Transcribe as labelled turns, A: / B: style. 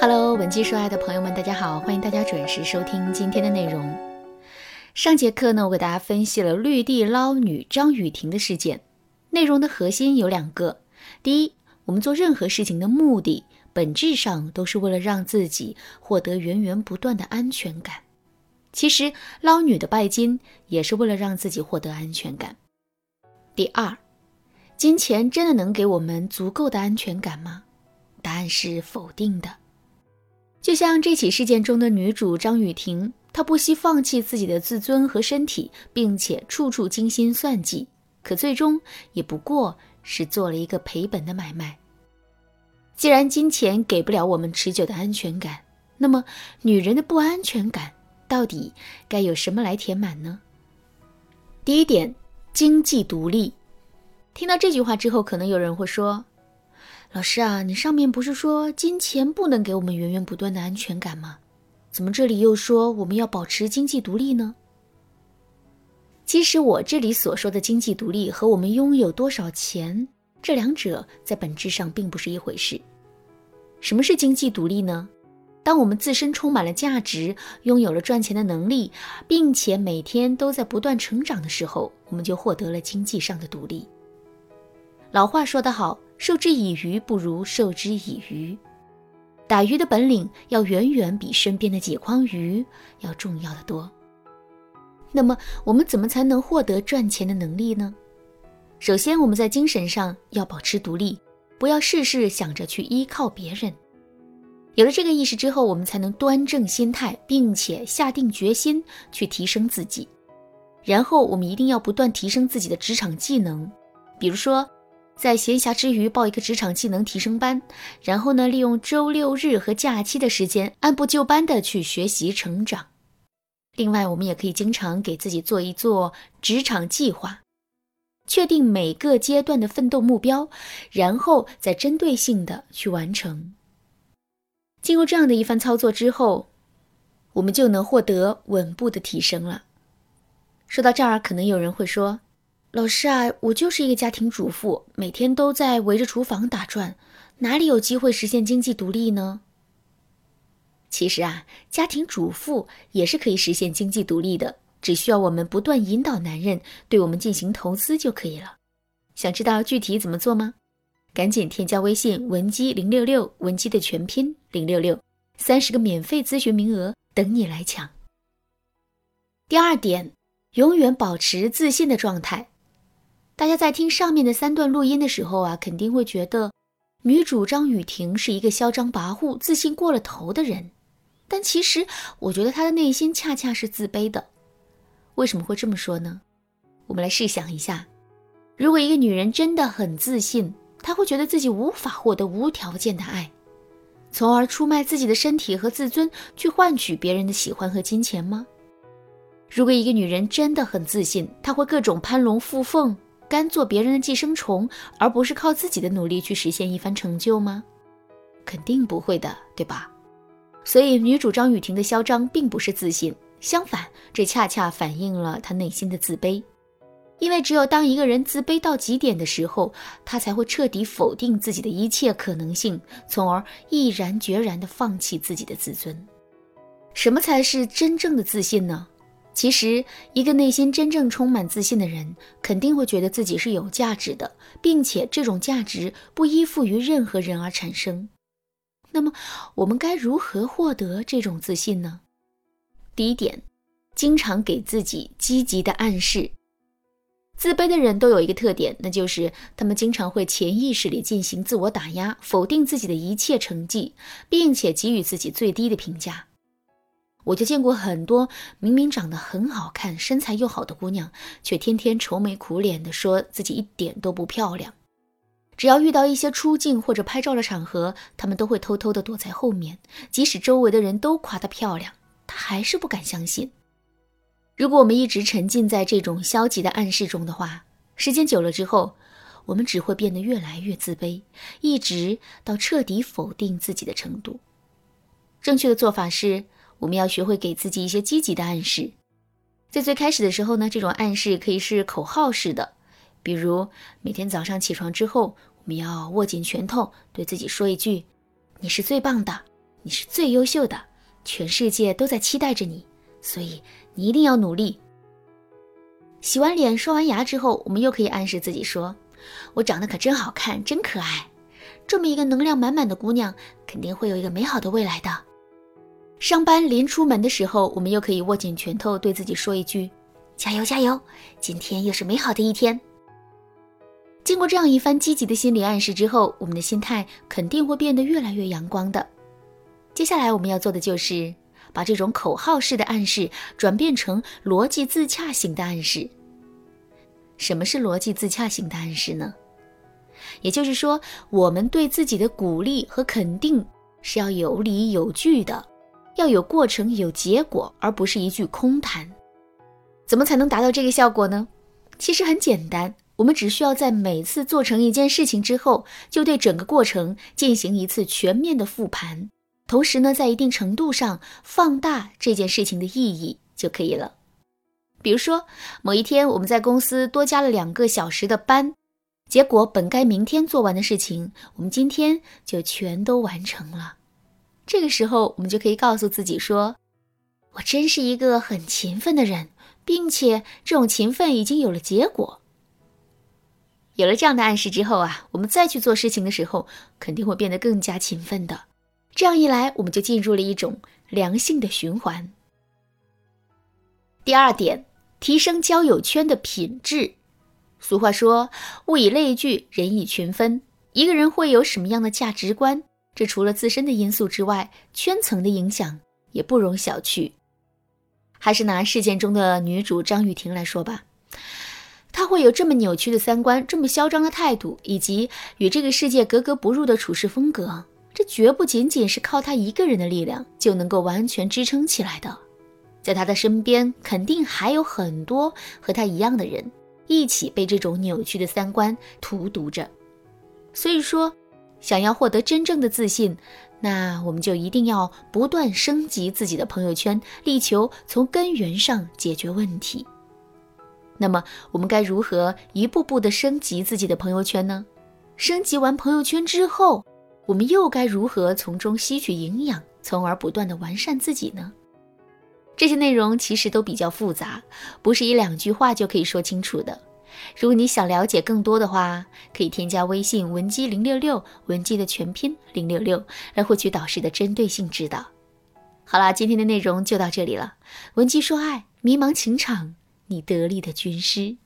A: Hello，文姬说爱的朋友们，大家好，欢迎大家准时收听今天的内容。上节课呢，我给大家分析了绿地捞女张雨婷的事件，内容的核心有两个：第一，我们做任何事情的目的，本质上都是为了让自己获得源源不断的安全感。其实捞女的拜金也是为了让自己获得安全感。第二，金钱真的能给我们足够的安全感吗？答案是否定的。就像这起事件中的女主张雨婷，她不惜放弃自己的自尊和身体，并且处处精心算计，可最终也不过是做了一个赔本的买卖。既然金钱给不了我们持久的安全感，那么女人的不安全感到底该由什么来填满呢？第一点。经济独立，听到这句话之后，可能有人会说：“老师啊，你上面不是说金钱不能给我们源源不断的安全感吗？怎么这里又说我们要保持经济独立呢？”其实我这里所说的经济独立和我们拥有多少钱，这两者在本质上并不是一回事。什么是经济独立呢？当我们自身充满了价值，拥有了赚钱的能力，并且每天都在不断成长的时候，我们就获得了经济上的独立。老话说得好，“授之以鱼，不如授之以渔”。打鱼的本领要远远比身边的几筐鱼要重要的多。那么，我们怎么才能获得赚钱的能力呢？首先，我们在精神上要保持独立，不要事事想着去依靠别人。有了这个意识之后，我们才能端正心态，并且下定决心去提升自己。然后，我们一定要不断提升自己的职场技能，比如说，在闲暇之余报一个职场技能提升班，然后呢，利用周六日和假期的时间，按部就班的去学习成长。另外，我们也可以经常给自己做一做职场计划，确定每个阶段的奋斗目标，然后再针对性的去完成。经过这样的一番操作之后，我们就能获得稳步的提升了。说到这儿，可能有人会说：“老师啊，我就是一个家庭主妇，每天都在围着厨房打转，哪里有机会实现经济独立呢？”其实啊，家庭主妇也是可以实现经济独立的，只需要我们不断引导男人对我们进行投资就可以了。想知道具体怎么做吗？赶紧添加微信文姬零六六，文姬的全拼零六六，三十个免费咨询名额等你来抢。第二点，永远保持自信的状态。大家在听上面的三段录音的时候啊，肯定会觉得女主张雨婷是一个嚣张跋扈、自信过了头的人，但其实我觉得她的内心恰恰是自卑的。为什么会这么说呢？我们来试想一下，如果一个女人真的很自信。她会觉得自己无法获得无条件的爱，从而出卖自己的身体和自尊去换取别人的喜欢和金钱吗？如果一个女人真的很自信，她会各种攀龙附凤，甘做别人的寄生虫，而不是靠自己的努力去实现一番成就吗？肯定不会的，对吧？所以，女主张雨婷的嚣张并不是自信，相反，这恰恰反映了她内心的自卑。因为只有当一个人自卑到极点的时候，他才会彻底否定自己的一切可能性，从而毅然决然地放弃自己的自尊。什么才是真正的自信呢？其实，一个内心真正充满自信的人，肯定会觉得自己是有价值的，并且这种价值不依附于任何人而产生。那么，我们该如何获得这种自信呢？第一点，经常给自己积极的暗示。自卑的人都有一个特点，那就是他们经常会潜意识里进行自我打压，否定自己的一切成绩，并且给予自己最低的评价。我就见过很多明明长得很好看、身材又好的姑娘，却天天愁眉苦脸的说自己一点都不漂亮。只要遇到一些出镜或者拍照的场合，她们都会偷偷的躲在后面，即使周围的人都夸她漂亮，她还是不敢相信。如果我们一直沉浸在这种消极的暗示中的话，时间久了之后，我们只会变得越来越自卑，一直到彻底否定自己的程度。正确的做法是，我们要学会给自己一些积极的暗示。在最开始的时候呢，这种暗示可以是口号式的，比如每天早上起床之后，我们要握紧拳头，对自己说一句：“你是最棒的，你是最优秀的，全世界都在期待着你，所以你一定要努力。洗完脸、刷完牙之后，我们又可以暗示自己说：“我长得可真好看，真可爱。”这么一个能量满满的姑娘，肯定会有一个美好的未来的。上班临出门的时候，我们又可以握紧拳头，对自己说一句：“加油，加油！今天又是美好的一天。”经过这样一番积极的心理暗示之后，我们的心态肯定会变得越来越阳光的。接下来我们要做的就是把这种口号式的暗示转变成逻辑自洽型的暗示。什么是逻辑自洽型的暗示呢？也就是说，我们对自己的鼓励和肯定是要有理有据的，要有过程、有结果，而不是一句空谈。怎么才能达到这个效果呢？其实很简单。我们只需要在每次做成一件事情之后，就对整个过程进行一次全面的复盘，同时呢，在一定程度上放大这件事情的意义就可以了。比如说，某一天我们在公司多加了两个小时的班，结果本该明天做完的事情，我们今天就全都完成了。这个时候，我们就可以告诉自己说：“我真是一个很勤奋的人，并且这种勤奋已经有了结果。”有了这样的暗示之后啊，我们再去做事情的时候，肯定会变得更加勤奋的。这样一来，我们就进入了一种良性的循环。第二点，提升交友圈的品质。俗话说：“物以类聚，人以群分。”一个人会有什么样的价值观？这除了自身的因素之外，圈层的影响也不容小觑。还是拿事件中的女主张雨婷来说吧。她会有这么扭曲的三观，这么嚣张的态度，以及与这个世界格格不入的处事风格，这绝不仅仅是靠他一个人的力量就能够完全支撑起来的。在他的身边，肯定还有很多和他一样的人，一起被这种扭曲的三观荼毒着。所以说，想要获得真正的自信，那我们就一定要不断升级自己的朋友圈，力求从根源上解决问题。那么我们该如何一步步的升级自己的朋友圈呢？升级完朋友圈之后，我们又该如何从中吸取营养，从而不断的完善自己呢？这些内容其实都比较复杂，不是一两句话就可以说清楚的。如果你想了解更多的话，可以添加微信文姬零六六，文姬的全拼零六六，来获取导师的针对性指导。好啦，今天的内容就到这里了。文姬说爱，迷茫情场。你得力的军师。